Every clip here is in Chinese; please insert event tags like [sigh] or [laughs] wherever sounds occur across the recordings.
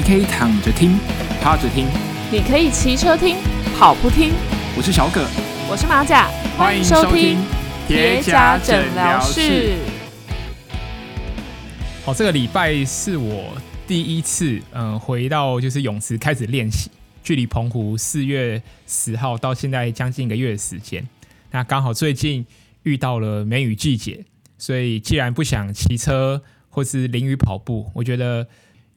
你可以躺着听，趴着听，你可以骑车听，跑步听。我是小葛，我是马甲，欢迎收听叠加诊疗室。好，这个礼拜是我第一次，嗯、呃，回到就是泳池开始练习。距离澎湖四月十号到现在将近一个月的时间，那刚好最近遇到了梅雨季节，所以既然不想骑车或是淋雨跑步，我觉得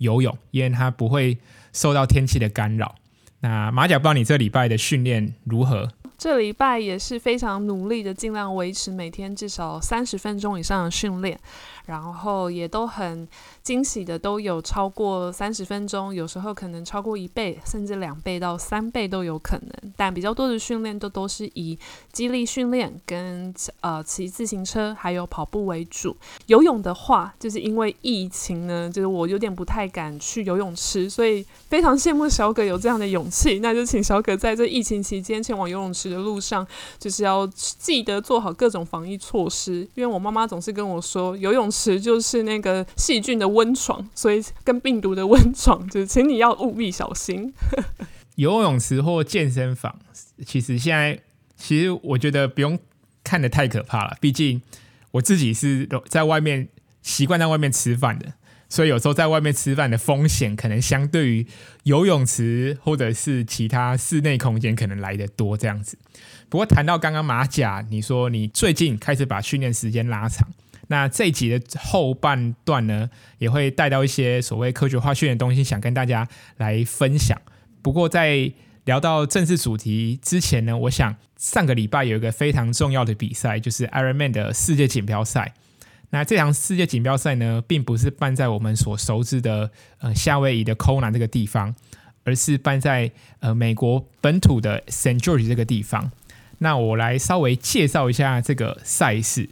游泳，因为它不会受到天气的干扰。那马甲，不知道你这礼拜的训练如何？这礼拜也是非常努力的，尽量维持每天至少三十分钟以上的训练。然后也都很惊喜的，都有超过三十分钟，有时候可能超过一倍，甚至两倍到三倍都有可能。但比较多的训练都都是以激励训练跟呃骑自行车还有跑步为主。游泳的话，就是因为疫情呢，就是我有点不太敢去游泳池，所以非常羡慕小葛有这样的勇气。那就请小葛在这疫情期间前往游泳池的路上，就是要记得做好各种防疫措施。因为我妈妈总是跟我说，游泳池就是那个细菌的温床，所以跟病毒的温床，就是请你要务必小心。[laughs] 游泳池或健身房，其实现在其实我觉得不用看得太可怕了，毕竟我自己是在外面习惯在外面吃饭的，所以有时候在外面吃饭的风险可能相对于游泳池或者是其他室内空间可能来得多这样子。不过谈到刚刚马甲，你说你最近开始把训练时间拉长。那这一集的后半段呢，也会带到一些所谓科学化训练的东西，想跟大家来分享。不过在聊到正式主题之前呢，我想上个礼拜有一个非常重要的比赛，就是 Ironman 的世界锦标赛。那这场世界锦标赛呢，并不是办在我们所熟知的呃夏威夷的 Kona 这个地方，而是办在呃美国本土的 Saint George 这个地方。那我来稍微介绍一下这个赛事。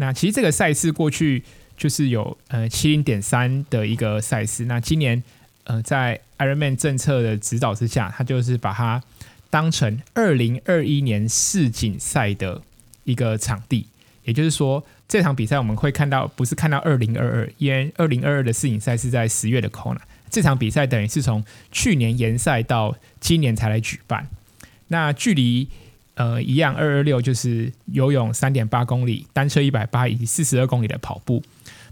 那其实这个赛事过去就是有呃七零点三的一个赛事，那今年呃在 Ironman 政策的指导之下，他就是把它当成二零二一年世锦赛的一个场地，也就是说这场比赛我们会看到不是看到二零二二，因为二零二二的世锦赛是在十月的 Kona，这场比赛等于是从去年延赛到今年才来举办，那距离。呃，一样，二二六就是游泳三点八公里，单车一百八以及四十二公里的跑步。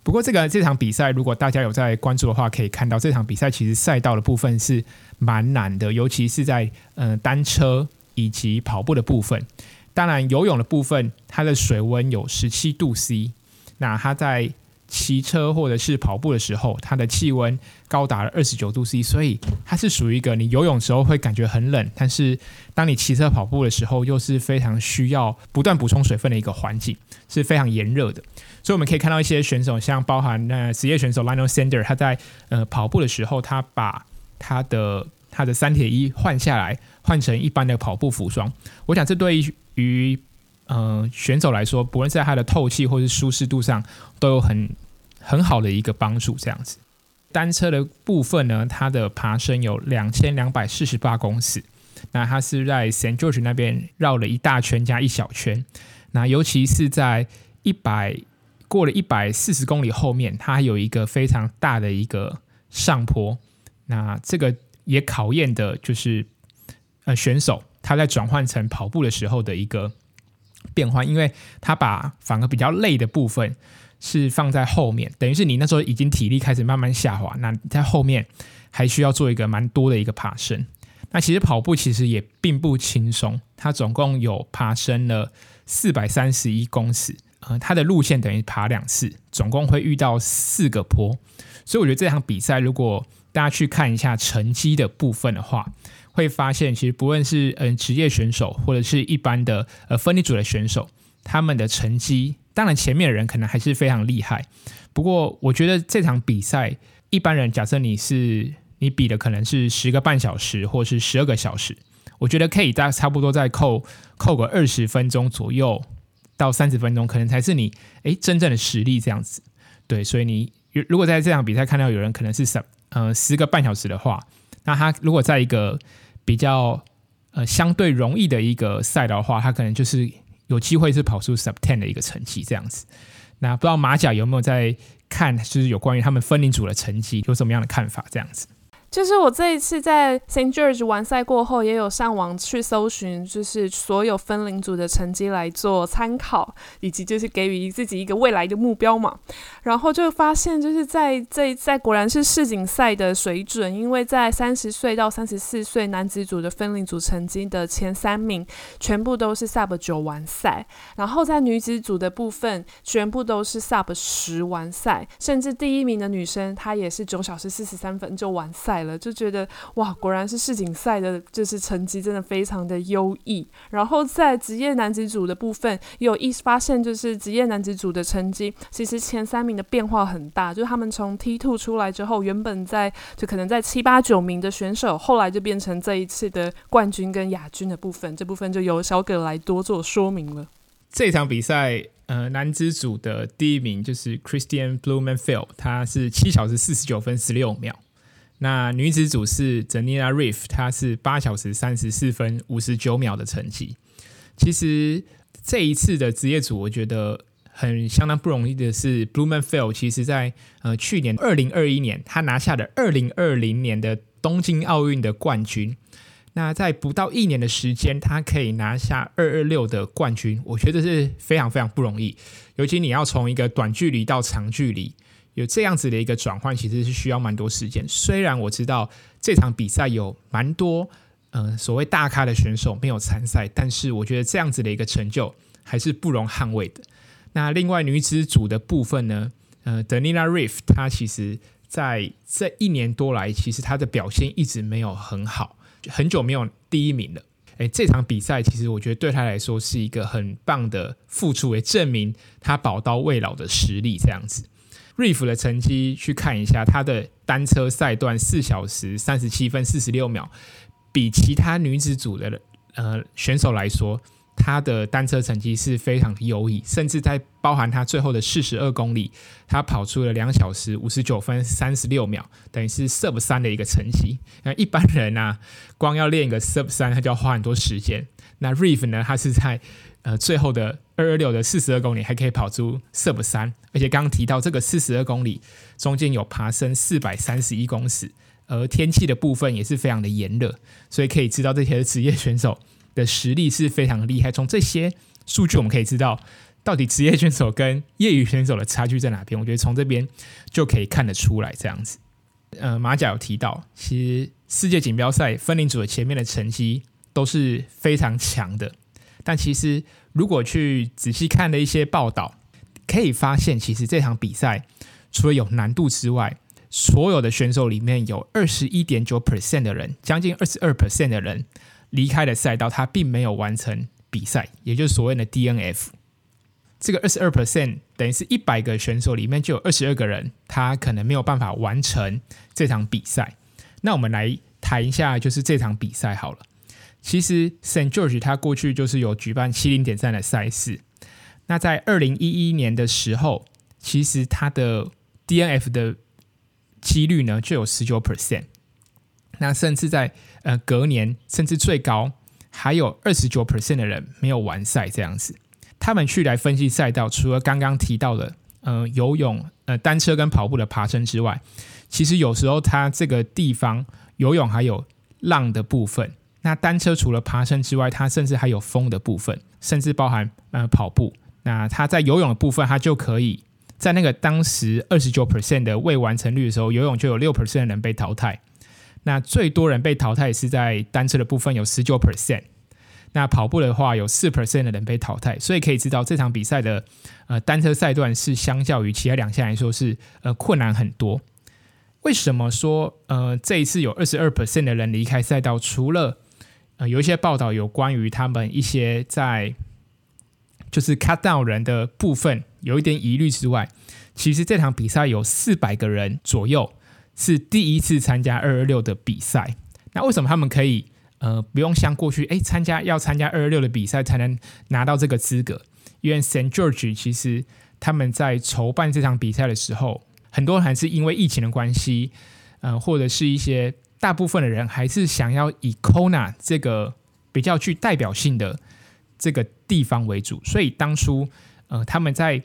不过，这个这场比赛，如果大家有在关注的话，可以看到这场比赛其实赛道的部分是蛮难的，尤其是在呃单车以及跑步的部分。当然，游泳的部分，它的水温有十七度 C，那它在。骑车或者是跑步的时候，它的气温高达了二十九度 C，所以它是属于一个你游泳时候会感觉很冷，但是当你骑车跑步的时候又是非常需要不断补充水分的一个环境，是非常炎热的。所以我们可以看到一些选手，像包含那职业选手 Lionel Sander，他在呃跑步的时候，他把他的他的三铁衣换下来，换成一般的跑步服装。我想这对于、呃，选手来说，不论是在他的透气或是舒适度上，都有很很好的一个帮助。这样子，单车的部分呢，它的爬升有两千两百四十八公尺，那它是在 Saint George 那边绕了一大圈加一小圈。那尤其是在一百过了一百四十公里后面，它有一个非常大的一个上坡。那这个也考验的就是呃选手他在转换成跑步的时候的一个。变换，因为他把反而比较累的部分是放在后面，等于是你那时候已经体力开始慢慢下滑，那在后面还需要做一个蛮多的一个爬升。那其实跑步其实也并不轻松，它总共有爬升了四百三十一公尺，呃，它的路线等于爬两次，总共会遇到四个坡，所以我觉得这场比赛如果大家去看一下成绩的部分的话，会发现，其实不论是嗯职业选手或者是一般的呃分离组的选手，他们的成绩，当然前面的人可能还是非常厉害。不过，我觉得这场比赛，一般人假设你是你比的可能是十个半小时或是十二个小时，我觉得可以大差不多再扣扣个二十分钟左右到三十分钟，可能才是你诶真正的实力这样子。对，所以你如果在这场比赛看到有人可能是十呃十个半小时的话，那他如果在一个比较呃相对容易的一个赛道的话，他可能就是有机会是跑出 sub ten 的一个成绩这样子。那不知道马甲有没有在看，就是有关于他们分龄组的成绩有什么样的看法？这样子。就是我这一次在 Saint George 完赛过后，也有上网去搜寻，就是所有分龄组的成绩来做参考，以及就是给予自己一个未来的目标嘛。然后就发现，就是在这在果然是世锦赛的水准，因为在三十岁到三十四岁男子组的分龄组成绩的前三名，全部都是 Sub 九完赛，然后在女子组的部分，全部都是 Sub 十完赛，甚至第一名的女生她也是九小时四十三分就完赛。了就觉得哇，果然是世锦赛的，就是成绩真的非常的优异。然后在职业男子组的部分，有意发现就是职业男子组的成绩，其实前三名的变化很大。就是他们从 T2 出来之后，原本在就可能在七八九名的选手，后来就变成这一次的冠军跟亚军的部分。这部分就由小葛来多做说明了。这场比赛，呃，男子组的第一名就是 Christian Blumenfeld，他是七小时四十九分十六秒。那女子组是 Daniela Ryf，她是八小时三十四分五十九秒的成绩。其实这一次的职业组，我觉得很相当不容易的是，Blumenfeld 其实在呃去年二零二一年，他拿下了二零二零年的东京奥运的冠军。那在不到一年的时间，他可以拿下二二六的冠军，我觉得是非常非常不容易。尤其你要从一个短距离到长距离。有这样子的一个转换，其实是需要蛮多时间。虽然我知道这场比赛有蛮多嗯、所谓大咖的选手没有参赛，但是我觉得这样子的一个成就还是不容捍卫的。那另外女子组的部分呢，呃，Daniela Ryf 她其实在这一年多来，其实她的表现一直没有很好，很久没有第一名了。诶，这场比赛其实我觉得对她来说是一个很棒的付出，也证明她宝刀未老的实力这样子。Reef 的成绩去看一下，他的单车赛段四小时三十七分四十六秒，比其他女子组的呃选手来说，他的单车成绩是非常优异，甚至在包含他最后的四十二公里，他跑出了两小时五十九分三十六秒，等于是 Sub 三的一个成绩。那一般人啊，光要练一个 Sub 三，他就要花很多时间。那瑞夫呢，他是在呃，最后的二二六的四十二公里还可以跑出 Sub 三，而且刚刚提到这个四十二公里中间有爬升四百三十一公尺，而天气的部分也是非常的炎热，所以可以知道这些职业选手的实力是非常厉害。从这些数据我们可以知道，到底职业选手跟业余选手的差距在哪边？我觉得从这边就可以看得出来。这样子，呃，马甲有提到，其实世界锦标赛分龄组的前面的成绩都是非常强的。但其实，如果去仔细看了一些报道，可以发现，其实这场比赛除了有难度之外，所有的选手里面有二十一点九 percent 的人，将近二十二 percent 的人离开了赛道，他并没有完成比赛，也就是所谓的 DNF。这个二十二 percent 等于是一百个选手里面就有二十二个人，他可能没有办法完成这场比赛。那我们来谈一下，就是这场比赛好了。其实 Saint George 他过去就是有举办七零点三的赛事。那在二零一一年的时候，其实他的 DNF 的几率呢就有十九 percent。那甚至在呃隔年，甚至最高还有二十九 percent 的人没有完赛这样子。他们去来分析赛道，除了刚刚提到的呃游泳、呃单车跟跑步的爬升之外，其实有时候它这个地方游泳还有浪的部分。那单车除了爬升之外，它甚至还有风的部分，甚至包含呃跑步。那它在游泳的部分，它就可以在那个当时二十九 percent 的未完成率的时候，游泳就有六 percent 的人被淘汰。那最多人被淘汰是在单车的部分有十九 percent。那跑步的话有四 percent 的人被淘汰。所以可以知道这场比赛的呃单车赛段是相较于其他两项来说是呃困难很多。为什么说呃这一次有二十二 percent 的人离开赛道？除了呃，有一些报道有关于他们一些在就是 cut down 人的部分有一点疑虑之外，其实这场比赛有四百个人左右是第一次参加二二六的比赛。那为什么他们可以呃不用像过去诶参加要参加二二六的比赛才能拿到这个资格？因为 Saint George 其实他们在筹办这场比赛的时候，很多人还是因为疫情的关系，呃，或者是一些。大部分的人还是想要以 Kona 这个比较具代表性的这个地方为主，所以当初呃他们在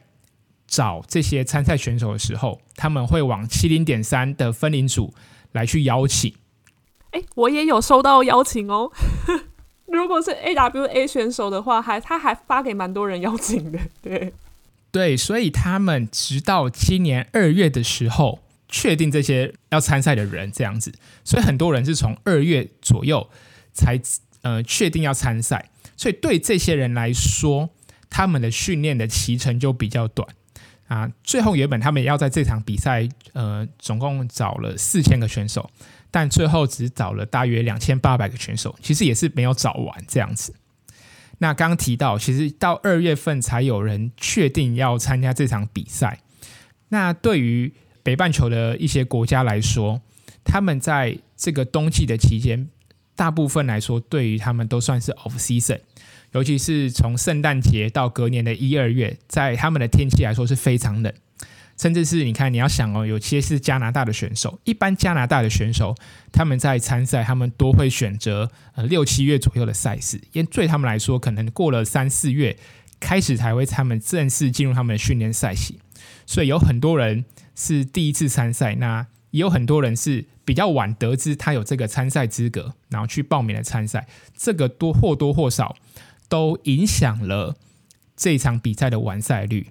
找这些参赛选手的时候，他们会往七零点三的分龄组来去邀请。哎，我也有收到邀请哦。[laughs] 如果是 AWA 选手的话，还他还发给蛮多人邀请的。对对，所以他们直到今年二月的时候确定这些要参赛的人这样子，所以很多人是从二月左右才呃确定要参赛。所以对这些人来说，他们的训练的期程就比较短啊。最后原本他们也要在这场比赛呃总共找了四千个选手。但最后只找了大约两千八百个选手，其实也是没有找完这样子。那刚刚提到，其实到二月份才有人确定要参加这场比赛。那对于北半球的一些国家来说，他们在这个冬季的期间，大部分来说对于他们都算是 off season，尤其是从圣诞节到隔年的一二月，在他们的天气来说是非常冷。甚至是你看，你要想哦，有些是加拿大的选手，一般加拿大的选手他们在参赛，他们都会选择呃六七月左右的赛事，因为对他们来说，可能过了三四月开始才会他们正式进入他们的训练赛期，所以有很多人是第一次参赛，那也有很多人是比较晚得知他有这个参赛资格，然后去报名了参赛，这个多或多或少都影响了这场比赛的完赛率。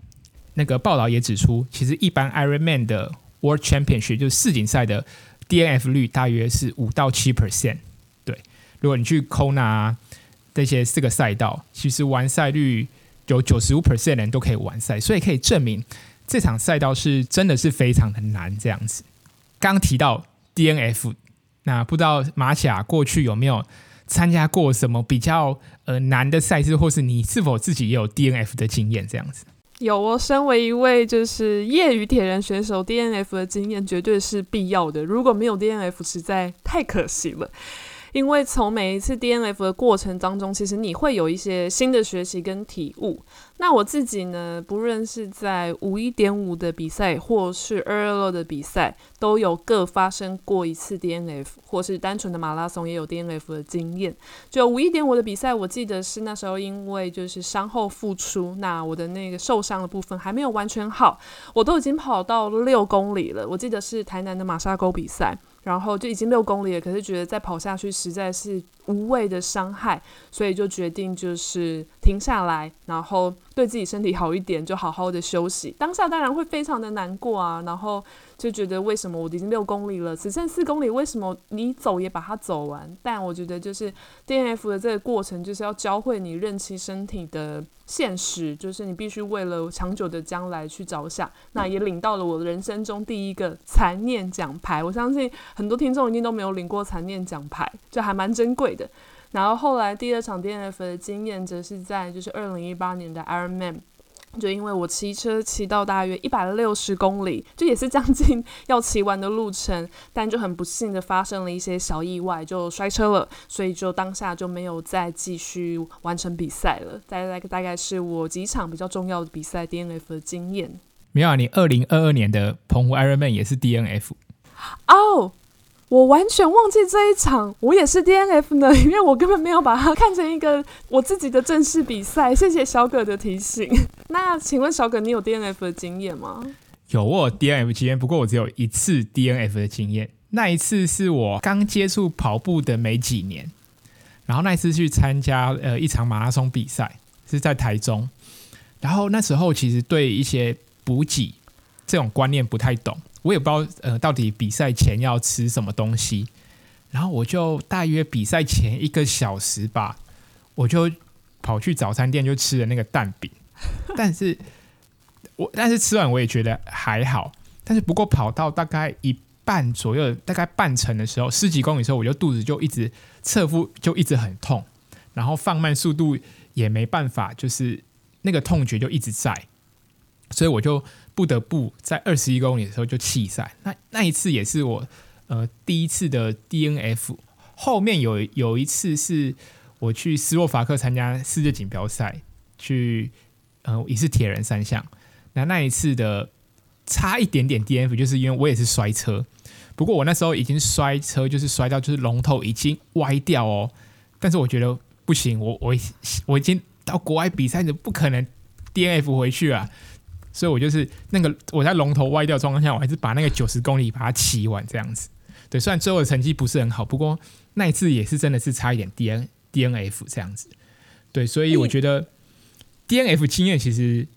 那个报道也指出，其实一般 Ironman 的 World Championship 就是世锦赛的 DNF 率大约是五到七 percent。对，如果你去 Kona 这些四个赛道，其实完赛率有九十五 percent 人都可以完赛，所以可以证明这场赛道是真的是非常的难这样子。刚提到 DNF，那不知道马甲过去有没有参加过什么比较呃难的赛事，或是你是否自己也有 DNF 的经验这样子？有哦，身为一位就是业余铁人选手，DNF 的经验绝对是必要的。如果没有 DNF，实在太可惜了。因为从每一次 DNF 的过程当中，其实你会有一些新的学习跟体悟。那我自己呢，不论是在五一点五的比赛，或是二二六的比赛，都有各发生过一次 DNF，或是单纯的马拉松也有 DNF 的经验。就五一点五的比赛，我记得是那时候因为就是伤后复出，那我的那个受伤的部分还没有完全好，我都已经跑到六公里了。我记得是台南的马沙沟比赛。然后就已经六公里了，可是觉得再跑下去实在是无谓的伤害，所以就决定就是停下来，然后对自己身体好一点，就好好的休息。当下当然会非常的难过啊，然后。就觉得为什么我已经六公里了，只剩四公里，为什么你走也把它走完？但我觉得就是 DNF 的这个过程，就是要教会你认清身体的现实，就是你必须为了长久的将来去着想。那也领到了我人生中第一个残念奖牌，我相信很多听众一定都没有领过残念奖牌，就还蛮珍贵的。然后后来第二场 DNF 的经验，则是在就是二零一八年的 Ironman。就因为我骑车骑到大约一百六十公里，就也是将近要骑完的路程，但就很不幸的发生了一些小意外，就摔车了，所以就当下就没有再继续完成比赛了。大概大概是我几场比较重要的比赛 DNF 的经验。没有啊，你二零二二年的澎湖 Ironman 也是 DNF 哦。Oh! 我完全忘记这一场，我也是 DNF 呢，[laughs] 因为我根本没有把它看成一个我自己的正式比赛。谢谢小葛的提醒。[laughs] 那请问小葛，你有 DNF 的经验吗？有，我有 DNF 经验，不过我只有一次 DNF 的经验。那一次是我刚接触跑步的没几年，然后那一次去参加呃一场马拉松比赛，是在台中。然后那时候其实对一些补给这种观念不太懂。我也不知道，呃，到底比赛前要吃什么东西，然后我就大约比赛前一个小时吧，我就跑去早餐店就吃了那个蛋饼，[laughs] 但是我但是吃完我也觉得还好，但是不过跑到大概一半左右，大概半程的时候，十几公里的时候，我就肚子就一直侧腹就一直很痛，然后放慢速度也没办法，就是那个痛觉就一直在，所以我就。不得不在二十一公里的时候就弃赛，那那一次也是我呃第一次的 DNF。后面有有一次是我去斯洛伐克参加世界锦标赛，去呃也是铁人三项。那那一次的差一点点 DNF，就是因为我也是摔车，不过我那时候已经摔车，就是摔到就是龙头已经歪掉哦。但是我觉得不行，我我我已经到国外比赛，就不可能 DNF 回去啊。所以我就是那个我在龙头歪掉状况下，我还是把那个九十公里把它骑完这样子。对，虽然最后的成绩不是很好，不过那一次也是真的是差一点 D N D N F 这样子。对，所以我觉得 D N F 经验其实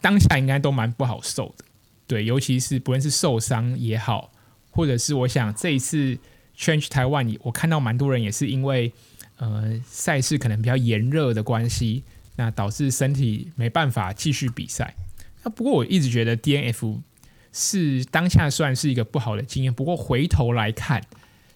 当下应该都蛮不好受的。对，尤其是不论是受伤也好，或者是我想这一次 Change 台湾我看到蛮多人也是因为呃赛事可能比较炎热的关系，那导致身体没办法继续比赛。那不过我一直觉得 D N F 是当下算是一个不好的经验，不过回头来看，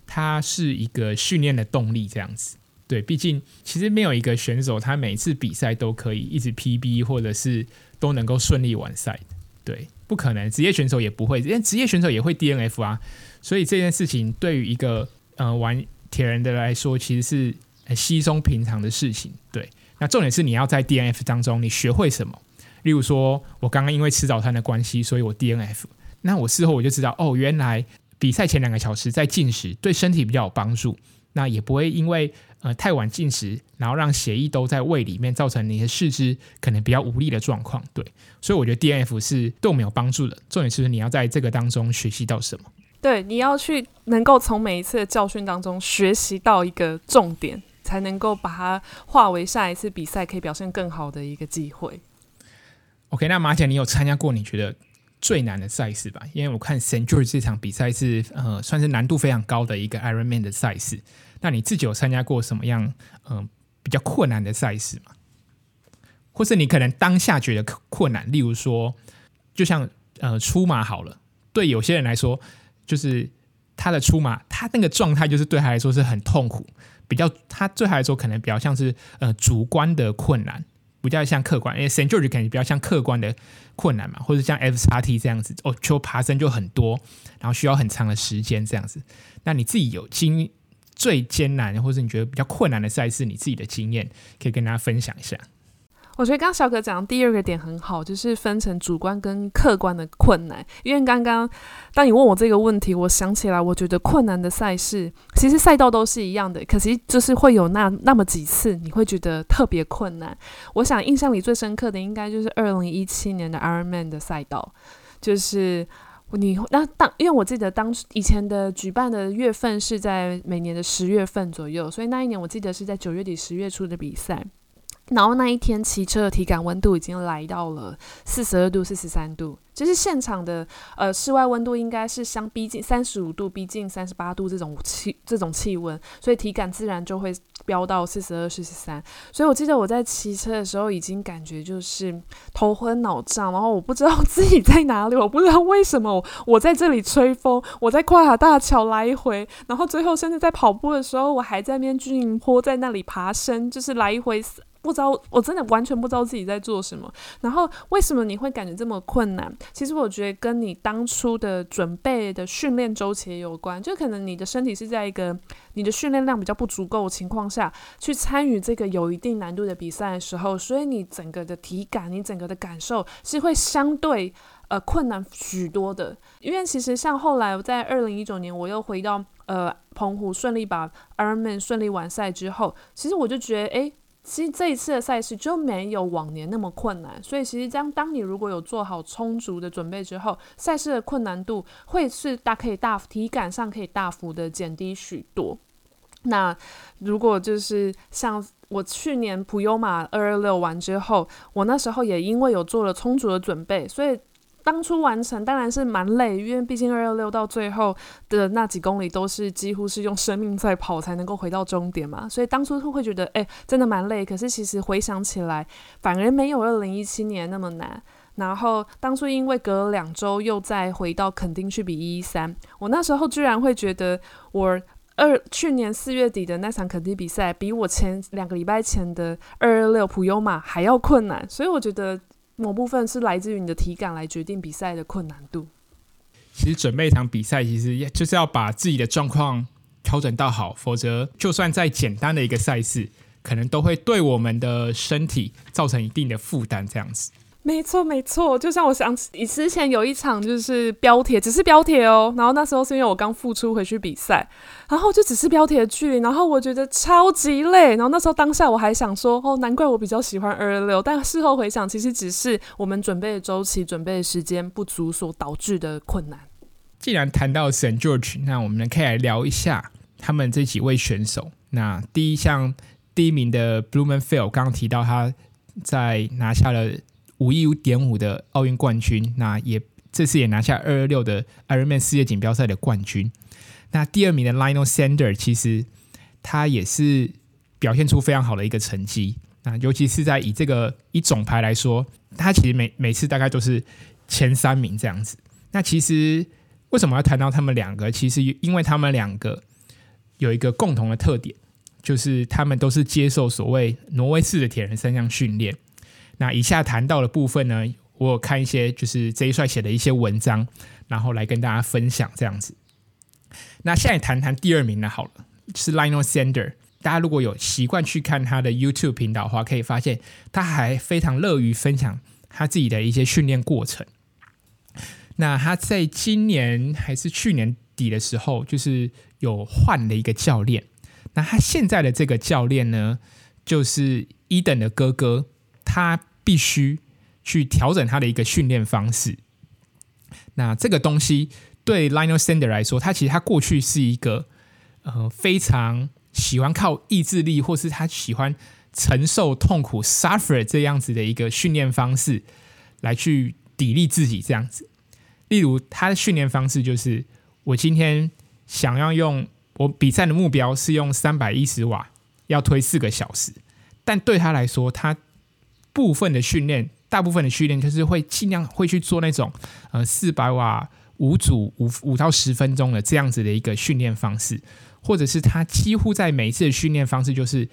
它是一个训练的动力，这样子。对，毕竟其实没有一个选手他每次比赛都可以一直 P B，或者是都能够顺利完赛。对，不可能，职业选手也不会，因为职业选手也会 D N F 啊。所以这件事情对于一个呃玩铁人的来说，其实是很稀松平常的事情。对，那重点是你要在 D N F 当中你学会什么。例如说，我刚刚因为吃早餐的关系，所以我 D N F。那我事后我就知道，哦，原来比赛前两个小时在进食对身体比较有帮助。那也不会因为呃太晚进食，然后让血液都在胃里面，造成你的四肢可能比较无力的状况。对，所以我觉得 D N F 是对我们有帮助的。重点是你要在这个当中学习到什么？对，你要去能够从每一次的教训当中学习到一个重点，才能够把它化为下一次比赛可以表现更好的一个机会。OK，那马甲，你有参加过你觉得最难的赛事吧？因为我看 Saint George 这场比赛是呃算是难度非常高的一个 Ironman 的赛事。那你自己有参加过什么样嗯、呃、比较困难的赛事吗？或是你可能当下觉得困难，例如说，就像呃出马好了，对有些人来说，就是他的出马，他那个状态就是对他来说是很痛苦，比较他对他来说可能比较像是呃主观的困难，比较像客观，因为 s a n t George 可能比较像客观的困难嘛，或者像 FRT 这样子，哦，就爬升就很多，然后需要很长的时间这样子。那你自己有经最艰难，或者你觉得比较困难的赛事，你自己的经验可以跟大家分享一下。我觉得刚小可讲的第二个点很好，就是分成主观跟客观的困难。因为刚刚当你问我这个问题，我想起来，我觉得困难的赛事其实赛道都是一样的，可惜就是会有那那么几次你会觉得特别困难。我想印象里最深刻的应该就是二零一七年的 Ironman 的赛道，就是你那当因为我记得当以前的举办的月份是在每年的十月份左右，所以那一年我记得是在九月底十月初的比赛。然后那一天骑车的体感温度已经来到了四十二度、四十三度，就是现场的呃室外温度应该是相逼近三十五度，逼近三十八度这种气这种气温，所以体感自然就会飙到四十二、四十三。所以我记得我在骑车的时候已经感觉就是头昏脑胀，然后我不知道自己在哪里，我不知道为什么我在这里吹风，我在跨海大桥来回，然后最后甚至在跑步的时候，我还在那边军营坡在那里爬升，就是来回。不知道，我真的完全不知道自己在做什么。然后为什么你会感觉这么困难？其实我觉得跟你当初的准备的训练周期有关。就可能你的身体是在一个你的训练量比较不足够的情况下去参与这个有一定难度的比赛的时候，所以你整个的体感，你整个的感受是会相对呃困难许多的。因为其实像后来我在二零一九年我又回到呃澎湖，顺利把 Ironman 顺利完赛之后，其实我就觉得诶。其实这一次的赛事就没有往年那么困难，所以其实当当你如果有做好充足的准备之后，赛事的困难度会是大可以大体感上可以大幅的减低许多。那如果就是像我去年普悠玛二二六完之后，我那时候也因为有做了充足的准备，所以。当初完成当然是蛮累，因为毕竟二二六到最后的那几公里都是几乎是用生命在跑才能够回到终点嘛，所以当初会觉得哎、真的蛮累。可是其实回想起来，反而没有二零一七年那么难。然后当初因为隔了两周又再回到垦丁去比一一三，我那时候居然会觉得我二去年四月底的那场肯丁比赛，比我前两个礼拜前的二二六普优玛还要困难，所以我觉得。某部分是来自于你的体感来决定比赛的困难度。其实准备一场比赛，其实就是要把自己的状况调整到好，否则就算再简单的一个赛事，可能都会对我们的身体造成一定的负担，这样子。没错，没错，就像我想起，之前有一场就是标铁，只是标铁哦。然后那时候是因为我刚复出回去比赛，然后就只是标铁的距离，然后我觉得超级累。然后那时候当下我还想说，哦，难怪我比较喜欢二二六。但事后回想，其实只是我们准备的周期、准备的时间不足所导致的困难。既然谈到 St. George，那我们可以来聊一下他们这几位选手。那第一项第一名的 Blummenfelt，刚刚提到他在拿下了五一五点五的奥运冠军，那也这次也拿下二二六的 Ironman 世界锦标赛的冠军。那第二名的 Lionel Sander 其实他也是表现出非常好的一个成绩。那尤其是在以这个一总排来说，他其实每每次大概都是前三名这样子。那其实。为什么要谈到他们两个？其实因为他们两个有一个共同的特点，就是他们都是接受所谓挪威式的铁人三项训练。那以下谈到的部分呢，我有看一些就是 J 帅写的一些文章，然后来跟大家分享这样子。那现在谈谈第二名呢，好了，是 Lionel Sander。大家如果有习惯去看他的 YouTube 频道的话，可以发现他还非常乐于分享他自己的一些训练过程。那他在今年还是去年底的时候，就是有换了一个教练。那他现在的这个教练呢，就是伊登的哥哥，他必须去调整他的一个训练方式。那这个东西对 Lionel Sander 来说，他其实他过去是一个呃非常喜欢靠意志力，或是他喜欢承受痛苦 （suffer） 这样子的一个训练方式，来去砥砺自己这样子。例如，他的训练方式就是：我今天想要用我比赛的目标是用三百一十瓦，要推四个小时。但对他来说，他部分的训练，大部分的训练就是会尽量会去做那种呃四百瓦五组五五到十分钟的这样子的一个训练方式，或者是他几乎在每一次的训练方式就是。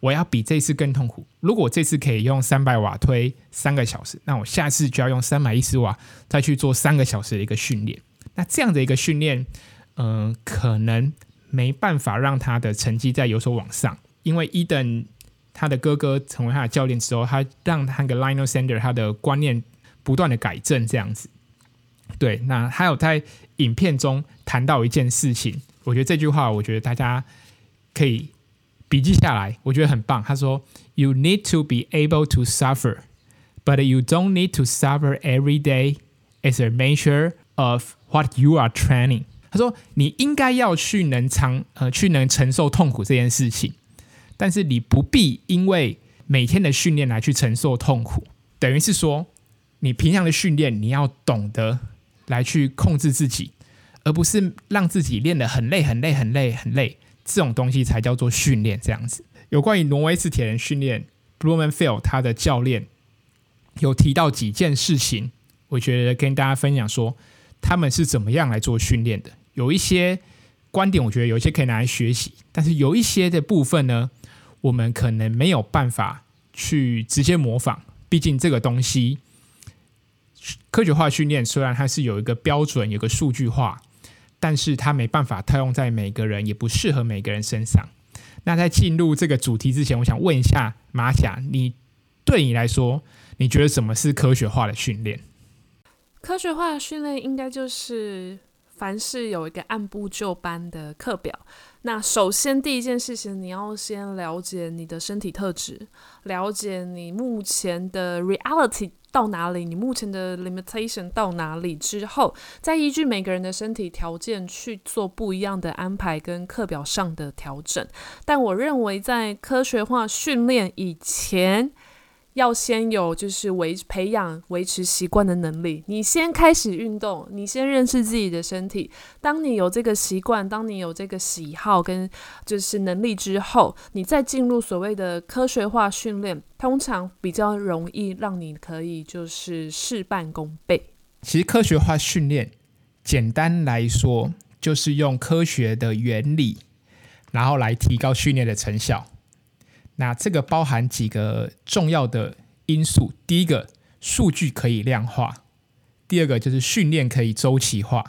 我要比这次更痛苦。如果这次可以用三百瓦推三个小时，那我下次就要用三百一十瓦再去做三个小时的一个训练。那这样的一个训练，嗯、可能没办法让他的成绩再有所往上。因为伊登他的哥哥成为他的教练之后，他让他跟 Lionel Sanders 他的观念不断的改正，这样子。对，那还有在影片中谈到一件事情，我觉得这句话，我觉得大家可以。笔记下来，我觉得很棒。他说：“You need to be able to suffer, but you don't need to suffer every day as a measure of what you are training。”他说：“你应该要去能承呃去能承受痛苦这件事情，但是你不必因为每天的训练来去承受痛苦。等于是说，你平常的训练你要懂得来去控制自己，而不是让自己练得很累、很累、很累、很累。”这种东西才叫做训练，这样子。有关于挪威式铁人训练，Blummenfelt 他的教练有提到几件事情，我觉得跟大家分享说他们是怎么样来做训练的。有一些观点，我觉得有一些可以拿来学习，但是有一些的部分呢，我们可能没有办法去直接模仿。毕竟这个东西科学化训练虽然它是有一个标准，有个数据化。但是它没办法套用在每个人，也不适合每个人身上。那在进入这个主题之前，我想问一下马甲，你对你来说，你觉得什么是科学化的训练？科学化的训练应该就是凡事有一个按部就班的课表。那首先第一件事情，你要先了解你的身体特质，了解你目前的 reality。到哪里？你目前的 limitation 到哪里之后，再依据每个人的身体条件去做不一样的安排跟课表上的调整。但我认为，在科学化训练以前，要先有就是维培养维持习惯的能力。你先开始运动，你先认识自己的身体。当你有这个习惯，当你有这个喜好跟就是能力之后，你再进入所谓的科学化训练，通常比较容易让你可以就是事半功倍。其实科学化训练，简单来说就是用科学的原理，然后来提高训练的成效。那这个包含几个重要的因素，第一个，数据可以量化；第二个就是训练可以周期化；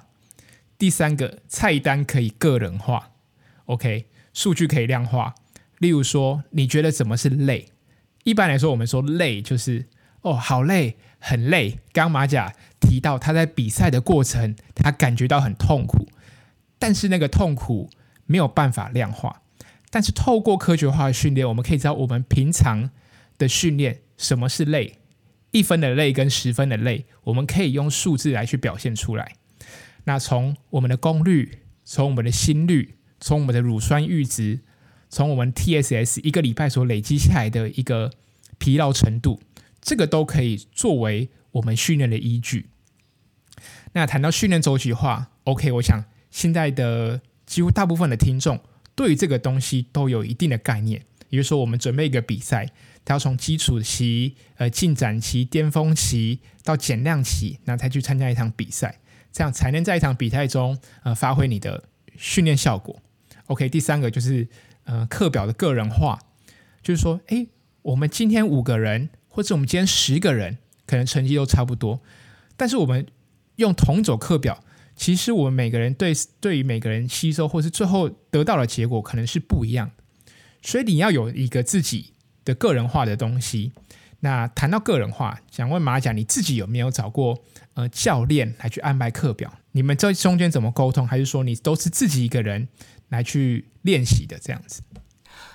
第三个，菜单可以个人化。OK，数据可以量化。例如说，你觉得什么是累？一般来说，我们说累就是哦，好累，很累。刚马甲提到他在比赛的过程，他感觉到很痛苦，但是那个痛苦没有办法量化。但是透过科学化的训练，我们可以知道我们平常的训练什么是累，一分的累跟十分的累，我们可以用数字来去表现出来。那从我们的功率，从我们的心率，从我们的乳酸阈值，从我们 TSS 一个礼拜所累积下来的一个疲劳程度，这个都可以作为我们训练的依据。那谈到训练周期的话，OK，我想现在的几乎大部分的听众对于这个东西都有一定的概念。也就是说，我们准备一个比赛，它要从基础期、呃进展期、巅峰期到减量期，那才去参加一场比赛，这样才能在一场比赛中呃发挥你的训练效果。OK，第三个就是呃课表的个人化，就是说，诶，我们今天五个人，或者我们今天十个人，可能成绩都差不多，但是我们用同一组课表，其实我们每个人对对于每个人吸收或是最后得到的结果可能是不一样的，所以你要有一个自己的个人化的东西。那谈到个人化，想问马甲，你自己有没有找过呃教练来去安排课表？你们这中间怎么沟通？还是说你都是自己一个人来去练习的这样子？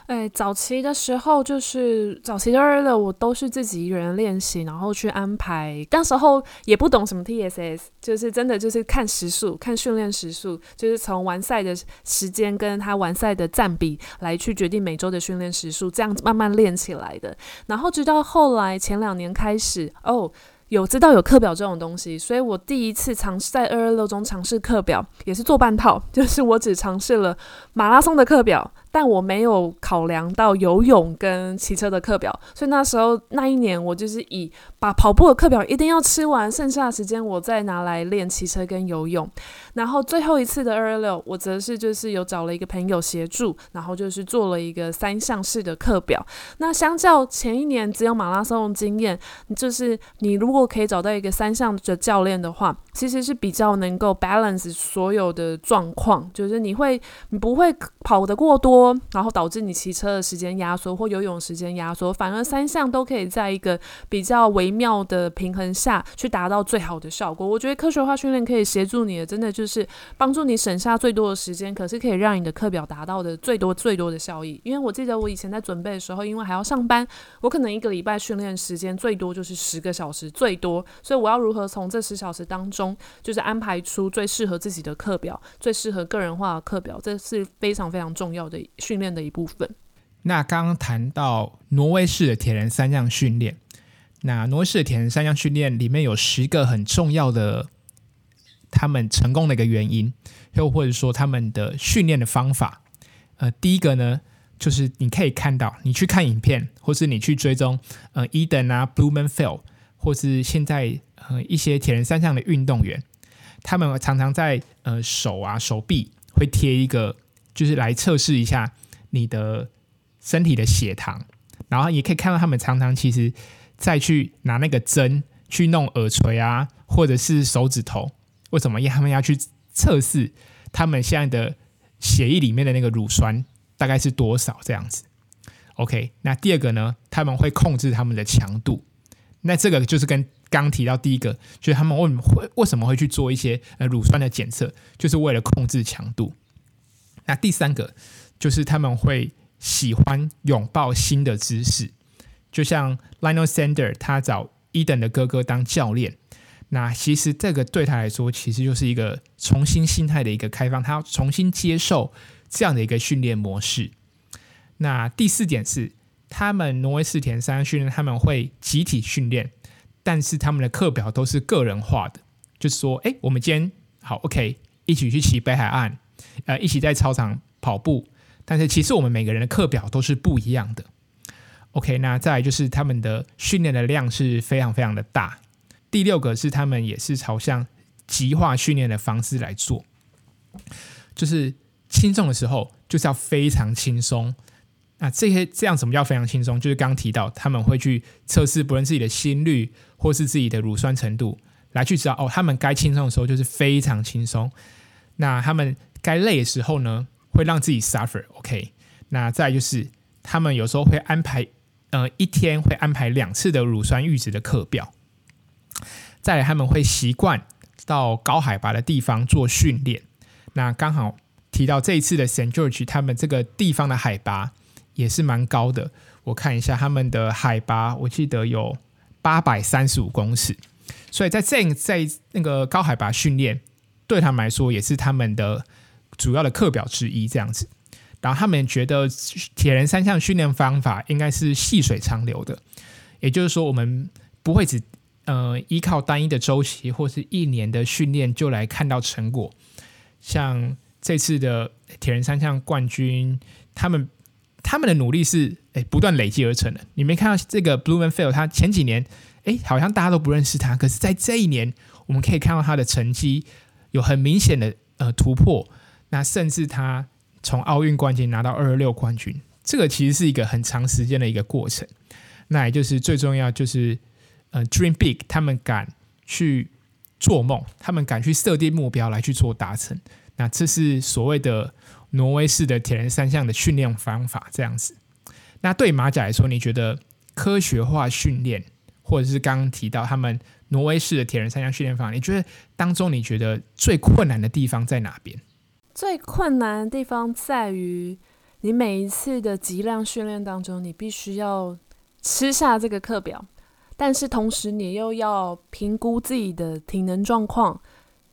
哎，早期的时候就是早期的二二六我都是自己一个人练习，然后去安排。那时候也不懂什么 TSS，就是真的就是看时速，看训练时速，就是从完赛的时间跟他完赛的占比来去决定每周的训练时数，这样子慢慢练起来的。然后直到后来前两年开始，哦。有知道有课表这种东西，所以我第一次尝试在二二六中尝试课表，也是做半套，[laughs] 就是我只尝试了马拉松的课表，但我没有考量到游泳跟骑车的课表，所以那时候那一年我就是以把跑步的课表一定要吃完，剩下的时间我再拿来练骑车跟游泳。然后最后一次的二二六，我则是就是有找了一个朋友协助，然后就是做了一个三项式的课表。那相较前一年只有马拉松经验，就是你如果可以找到一个三项的教练的话，其实是比较能够 balance 所有的状况，就是你会你不会跑得过多，然后导致你骑车的时间压缩或游泳时间压缩，反而三项都可以在一个比较微妙的平衡下去达到最好的效果。我觉得科学化训练可以协助你的，真的就是帮助你省下最多的时间，可是可以让你的课表达到的最多最多的效益。因为我记得我以前在准备的时候，因为还要上班，我可能一个礼拜训练时间最多就是十个小时。最多，所以我要如何从这十小时当中，就是安排出最适合自己的课表，最适合个人化的课表，这是非常非常重要的训练的一部分。那刚刚谈到挪威式的铁人三项训练，那挪威式的铁人三项训练里面有十个很重要的，他们成功的一个原因，又或者说他们的训练的方法。呃，第一个呢，就是你可以看到，你去看影片，或是你去追踪，呃，Eden 啊，Blummenfelt。或是现在呃一些铁人三项的运动员，他们常常在呃手啊手臂会贴一个，就是来测试一下你的身体的血糖，然后也可以看到他们常常其实再去拿那个针去弄耳垂啊，或者是手指头，为什么？因为他们要去测试他们现在的血液里面的那个乳酸大概是多少这样子。OK，那第二个呢，他们会控制他们的强度。那这个就是跟刚提到第一个，就是他们为什么会为什么会去做一些呃乳酸的检测，就是为了控制强度。那第三个就是他们会喜欢拥抱新的知识，就像 Lionel Sander 他找 Eden 的哥哥当教练，那其实这个对他来说其实就是一个重新心态的一个开放，他要重新接受这样的一个训练模式。那第四点是。他们挪威式铁人三训练，他们会集体训练，但是他们的课表都是个人化的。就是说，哎，我们今天好，OK，一起去骑北海岸，呃，一起在操场跑步，但是其实我们每个人的课表都是不一样的。OK，那再来就是他们的训练的量是非常非常的大。第六个是他们也是朝向极化训练的方式来做，就是轻重的时候就是要非常轻松。那这些这样什么叫非常轻松？就是刚刚提到他们会去测试，不论自己的心率或是自己的乳酸程度，来去知道哦，他们该轻松的时候就是非常轻松。那他们该累的时候呢，会让自己 suffer。OK，那再就是他们有时候会安排，呃，一天会安排两次的乳酸阈值的课表。再，他们会习惯到高海拔的地方做训练。那刚好提到这一次的 s a n t George，他们这个地方的海拔。也是蛮高的，我看一下他们的海拔，我记得有八百三十五公尺，所以在这在那个高海拔训练，对他们来说也是他们的主要的课表之一，这样子。然后他们觉得铁人三项训练方法应该是细水长流的，也就是说，我们不会只呃依靠单一的周期或是一年的训练就来看到成果。像这次的铁人三项冠军，他们他们的努力是诶不断累积而成的。你没看到这个 Blummenfelt，他前几年诶好像大家都不认识他，可是在这一年，我们可以看到他的成绩有很明显的呃突破。那甚至他。从奥运冠军拿到二十六冠军，这个其实是一个很长时间的一个过程。那也就是最重要，就是呃，dream big，他们敢去做梦，他们敢去设定目标来去做达成。那这是所谓的挪威式的铁人三项的训练方法，这样子。那对马甲来说，你觉得科学化训练，或者是刚刚提到他们挪威式的铁人三项训练方法，你觉得当中你觉得最困难的地方在哪边？最困难的地方在于，你每一次的极量训练当中，你必须要吃下这个课表，但是同时你又要评估自己的体能状况，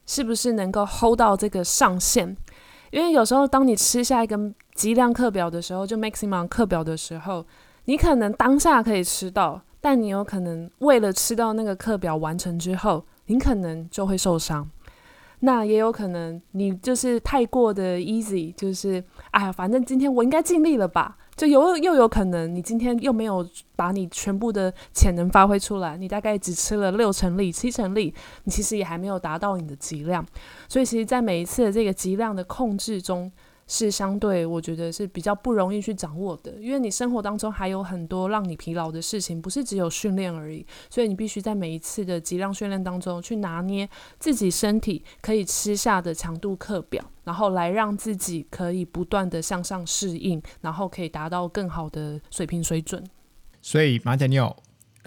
是不是能够 hold 到这个上限？因为有时候当你吃下一个极量课表的时候，就 maximum 课表的时候，你可能当下可以吃到，但你有可能为了吃到那个课表完成之后，你可能就会受伤。那也有可能，你就是太过的 easy，就是哎呀，反正今天我应该尽力了吧？就有又有可能，你今天又没有把你全部的潜能发挥出来，你大概只吃了六成力、七成力，你其实也还没有达到你的极量。所以，其实，在每一次的这个极量的控制中，是相对，我觉得是比较不容易去掌握的，因为你生活当中还有很多让你疲劳的事情，不是只有训练而已。所以你必须在每一次的极量训练当中去拿捏自己身体可以吃下的强度课表，然后来让自己可以不断的向上适应，然后可以达到更好的水平水准。所以马甲，你有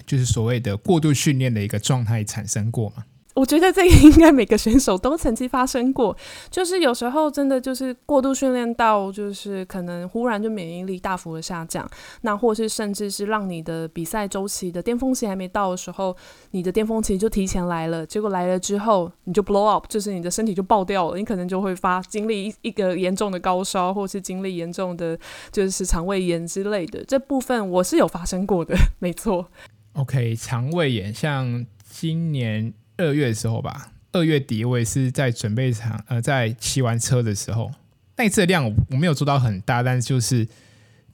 就是所谓的过度训练的一个状态产生过吗？我觉得这个应该每个选手都曾经发生过，就是有时候真的就是过度训练到，就是可能忽然就免疫力大幅的下降，那或是甚至是让你的比赛周期的巅峰期还没到的时候，你的巅峰期就提前来了，结果来了之后你就 blow up，就是你的身体就爆掉了，你可能就会发经历一一个严重的高烧，或是经历严重的就是肠胃炎之类的，这部分我是有发生过的，[laughs] 没错。OK，肠胃炎像今年。二月的时候吧，二月底我也是在准备场，呃，在骑完车的时候，那一次的量我我没有做到很大，但是就是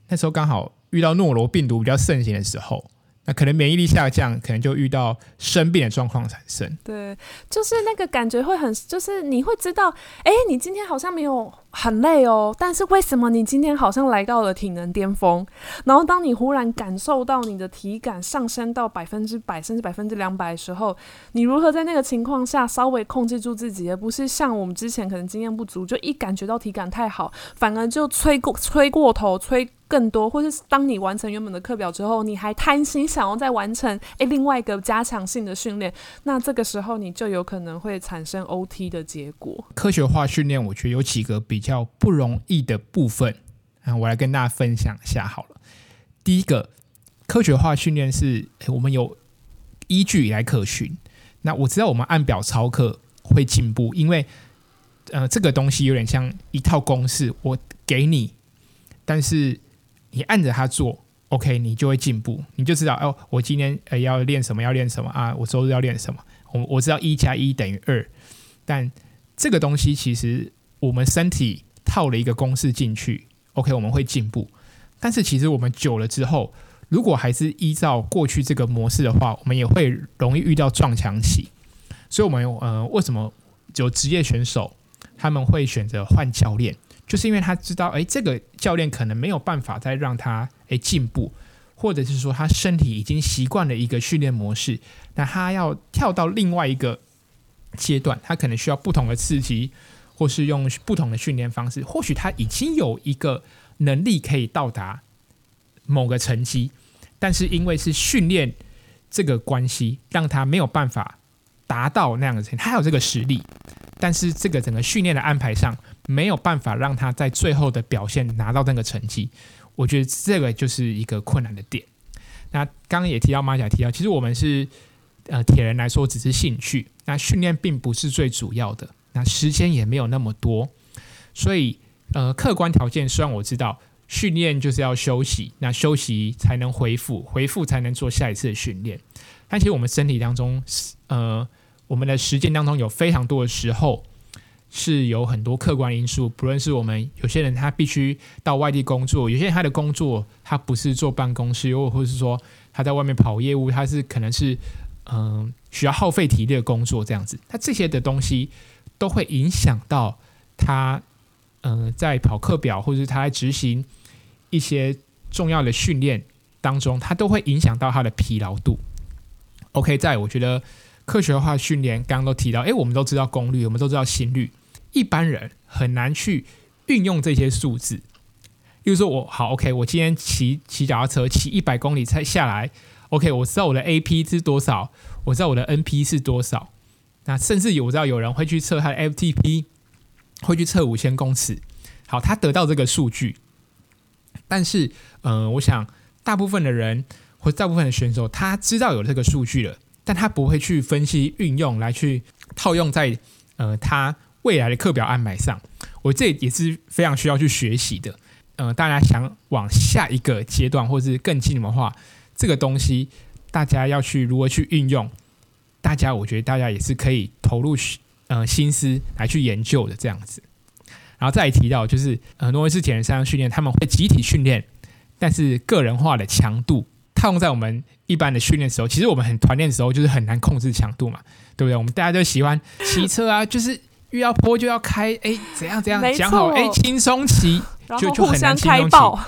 那时候刚好遇到诺罗病毒比较盛行的时候。那可能免疫力下降，可能就遇到生病的状况产生。对，就是那个感觉会很，就是你会知道，哎，你今天好像没有很累哦，但是为什么你今天好像来到了体能巅峰？然后当你忽然感受到你的体感上升到百分之百甚至百分之两百的时候，你如何在那个情况下稍微控制住自己，而不是像我们之前可能经验不足，就一感觉到体感太好，反而就吹过吹过头吹。更多，或是当你完成原本的课表之后，你还贪心想要再完成诶另外一个加强性的训练，那这个时候你就有可能会产生 OT 的结果。科学化训练，我觉得有几个比较不容易的部分啊，我来跟大家分享一下好了。第一个，科学化训练是我们有依据来可循。那我知道我们按表操课会进步，因为呃这个东西有点像一套公式，我给你，但是。你按着它做，OK，你就会进步，你就知道哦，我今天呃要练什么，要练什么啊，我周日要练什么，我我知道一加一等于二，但这个东西其实我们身体套了一个公式进去，OK，我们会进步，但是其实我们久了之后，如果还是依照过去这个模式的话，我们也会容易遇到撞墙期，所以我们呃为什么有职业选手他们会选择换教练？就是因为他知道，哎，这个教练可能没有办法再让他哎进步，或者是说他身体已经习惯了一个训练模式，那他要跳到另外一个阶段，他可能需要不同的刺激，或是用不同的训练方式。或许他已经有一个能力可以到达某个成绩，但是因为是训练这个关系，让他没有办法达到那样的成绩。他有这个实力，但是这个整个训练的安排上。没有办法让他在最后的表现拿到那个成绩，我觉得这个就是一个困难的点。那刚刚也提到马甲提到，其实我们是呃铁人来说只是兴趣，那训练并不是最主要的。那时间也没有那么多，所以呃，客观条件虽然我知道训练就是要休息，那休息才能恢复，恢复才能做下一次的训练。但其实我们身体当中，呃，我们的时间当中有非常多的时候是有很多客观因素，不论是我们有些人他必须到外地工作，有些人他的工作他不是坐办公室，又或者是说他在外面跑业务，他是可能是嗯、需要耗费体力的工作这样子，他这些的东西都会影响到他嗯、在跑课表或者是他在执行一些重要的训练当中，他都会影响到他的疲劳度。OK，在我觉得科学化训练刚刚都提到，诶，我们都知道功率，我们都知道心率，一般人很难去运用这些数字。例如说我好 OK，我今天骑骑脚踏车骑一百公里才下来，OK，我知道我的 AP 是多少，我知道我的 NP 是多少，那甚至有我知道有人会去测他的 FTP，会去测五千公尺，好，他得到这个数据，但是，嗯、我想大部分的人。或大部分的选手，他知道有这个数据了，但他不会去分析、运用来去套用在呃他未来的课表安排上。我这也是非常需要去学习的。呃，大家想往下一个阶段，或是更进的话，这个东西大家要去如何去运用？大家，我觉得大家也是可以投入呃心思来去研究的这样子。然后再提到，就是很多人是铁人三项训练，他们会集体训练，但是个人化的强度。套用在我们一般的训练的时候，其实我们很团练的时候，就是很难控制强度嘛，对不对？我们大家都喜欢骑车啊，就是遇到坡就要开，哎，怎样怎样讲好，哎，轻松骑，就就很难轻松骑。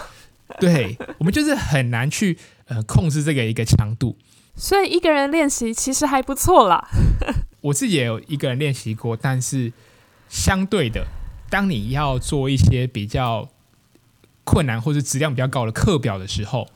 对，我们就是很难去呃控制这个一个强度。所以一个人练习其实还不错啦。[laughs] 我自己也有一个人练习过，但是相对的，当你要做一些比较困难或者质量比较高的课表的时候。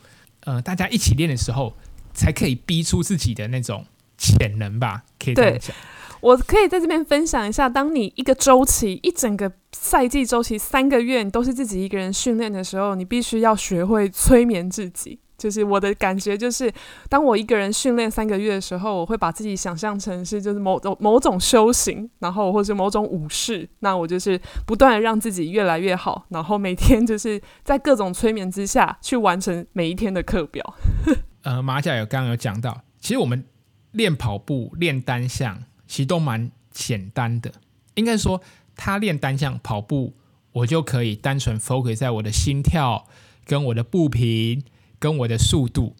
呃，大家一起练的时候，才可以逼出自己的那种潜能吧？可以这样讲。我可以在这边分享一下，当你一个周期、一整个赛季周期三个月，你都是自己一个人训练的时候，你必须要学会催眠自己。就是我的感觉，就是当我一个人训练三个月的时候，我会把自己想象成是就是某种某种修行，然后或是某种武士。那我就是不断的让自己越来越好，然后每天就是在各种催眠之下去完成每一天的课表。[laughs] 呃，马甲有刚刚有讲到，其实我们练跑步、练单项，其实都蛮简单的。应该说，他练单项跑步，我就可以单纯 focus 在我的心跳跟我的步频。跟我的速度，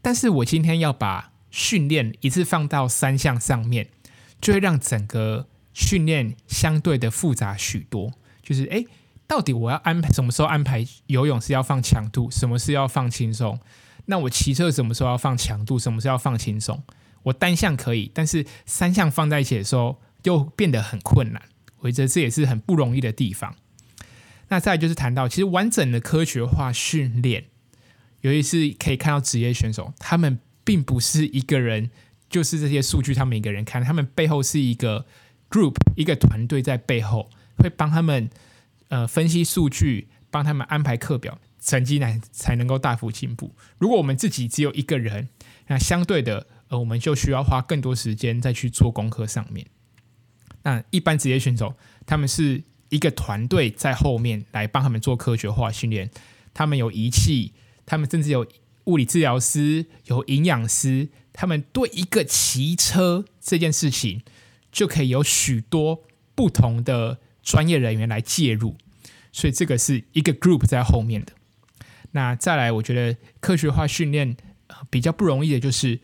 但是我今天要把训练一次放到三项上面，就会让整个训练相对的复杂许多。就是，诶，到底我要安排什么时候安排游泳是要放强度，什么是要放轻松？那我骑车什么时候要放强度，什么是要放轻松？我单项可以，但是三项放在一起的时候又变得很困难。我觉得这也是很不容易的地方。那再就是谈到，其实完整的科学化训练。尤其是可以看到职业选手，他们并不是一个人，就是这些数据他们一个人看，他们背后是一个 group，一个团队在背后会帮他们呃分析数据，帮他们安排课表，成绩呢才能够大幅进步。如果我们自己只有一个人，那相对的呃我们就需要花更多时间再去做功课上面。那一般职业选手，他们是一个团队在后面来帮他们做科学化训练，他们有仪器。他们甚至有物理治疗师，有营养师，他们对一个骑车这件事情，就可以有许多不同的专业人员来介入，所以这个是一个 group 在后面的。那再来，我觉得科学化训练比较不容易的就是，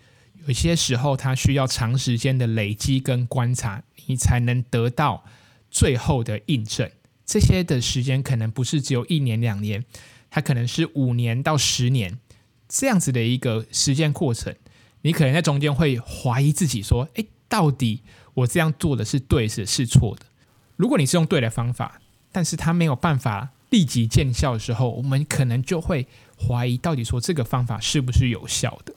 有些时候它需要长时间的累积跟观察，你才能得到最后的印证。这些的时间可能不是只有一年两年。它可能是五年到十年这样子的一个实践过程，你可能在中间会怀疑自己说：“诶，到底我这样做的是对是是错的？”如果你是用对的方法，但是它没有办法立即见效的时候，我们可能就会怀疑到底说这个方法是不是有效的。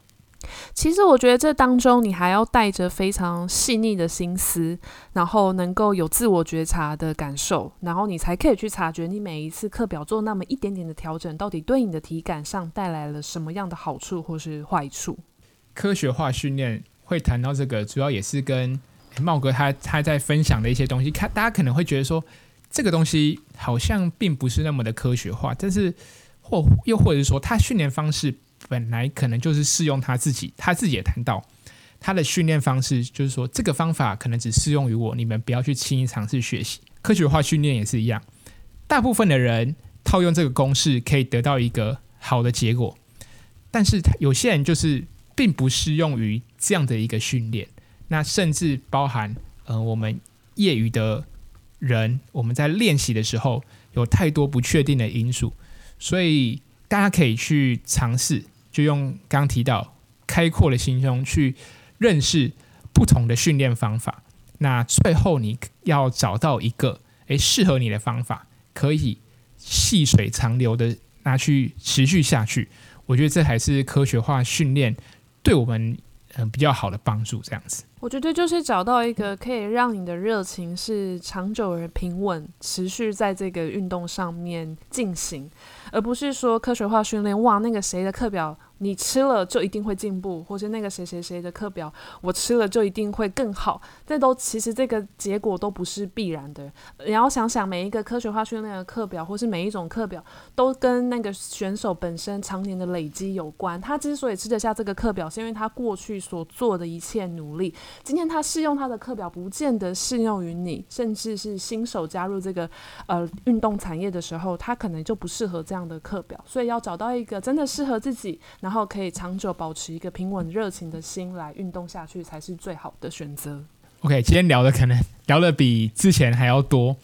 其实我觉得这当中你还要带着非常细腻的心思，然后能够有自我觉察的感受，然后你才可以去察觉你每一次课表做那么一点点的调整，到底对你的体感上带来了什么样的好处或是坏处。科学化训练会谈到这个，主要也是跟茂哥他他在分享的一些东西，看大家可能会觉得说这个东西好像并不是那么的科学化，但是或又或者说他训练方式本来可能就是适用他自己，他自己也谈到他的训练方式就是说这个方法可能只适用于我，你们不要去轻易尝试学习。科学化训练也是一样，大部分的人套用这个公式可以得到一个好的结果，但是有些人就是并不适用于这样的一个训练。那甚至包含，呃，我们业余的人，我们在练习的时候有太多不确定的因素，所以大家可以去尝试，就用刚提到开阔的心胸去认识不同的训练方法。那最后你要找到一个诶适合你的方法，可以细水长流的拿去持续下去。我觉得这还是科学化训练对我们嗯、比较好的帮助，这样子。我觉得就是找到一个可以让你的热情是长久而平稳，持续在这个运动上面进行，而不是说科学化训练。哇，那个谁的课表，你吃了就一定会进步，或是那个谁谁谁的课表，我吃了就一定会更好。这都其实这个结果都不是必然的。你要想想，每一个科学化训练的课表，或是每一种课表，都跟那个选手本身常年的累积有关。他之所以吃得下这个课表，是因为他过去所做的一切努力。今天他适用他的课表，不见得适用于你，甚至是新手加入这个呃运动产业的时候，他可能就不适合这样的课表。所以要找到一个真的适合自己，然后可以长久保持一个平稳热情的心来运动下去，才是最好的选择。OK，今天聊的可能 [laughs] 聊的比之前还要多。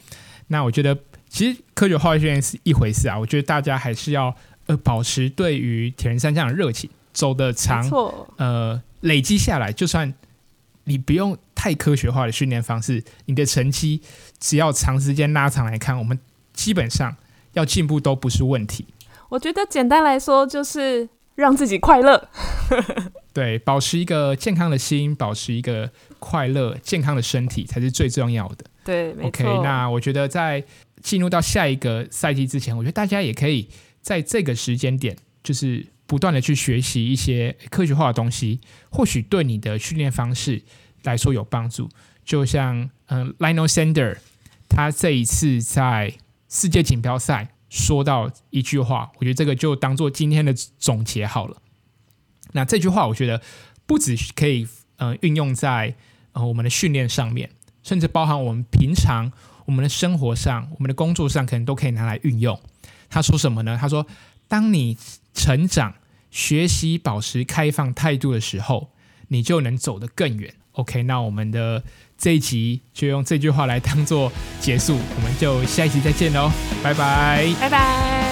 那我觉得，其实科学化训练是一回事啊。我觉得大家还是要呃保持对于铁人三项的热情，走得长，呃，累积下来，就算你不用太科学化的训练方式，你的成绩只要长时间拉长来看，我们基本上要进步都不是问题。我觉得简单来说就是。让自己快乐，[laughs] 对，保持一个健康的心，保持一个快乐、健康的身体才是最重要的。对，OK。那我觉得在进入到下一个赛季之前，我觉得大家也可以在这个时间点，就是不断的去学习一些科学化的东西，或许对你的训练方式来说有帮助。就像嗯、，Lionel Sander，他这一次在世界锦标赛。说到一句话，我觉得这个就当做今天的总结好了。那这句话，我觉得不只可以嗯运用在呃我们的训练上面，甚至包含我们平常我们的生活上、我们的工作上，可能都可以拿来运用。他说什么呢？他说：“当你成长、学习、保持开放态度的时候，你就能走得更远。” OK，那我们的。这一集就用这句话来当做结束，我们就下一集再见喽，拜拜，拜拜。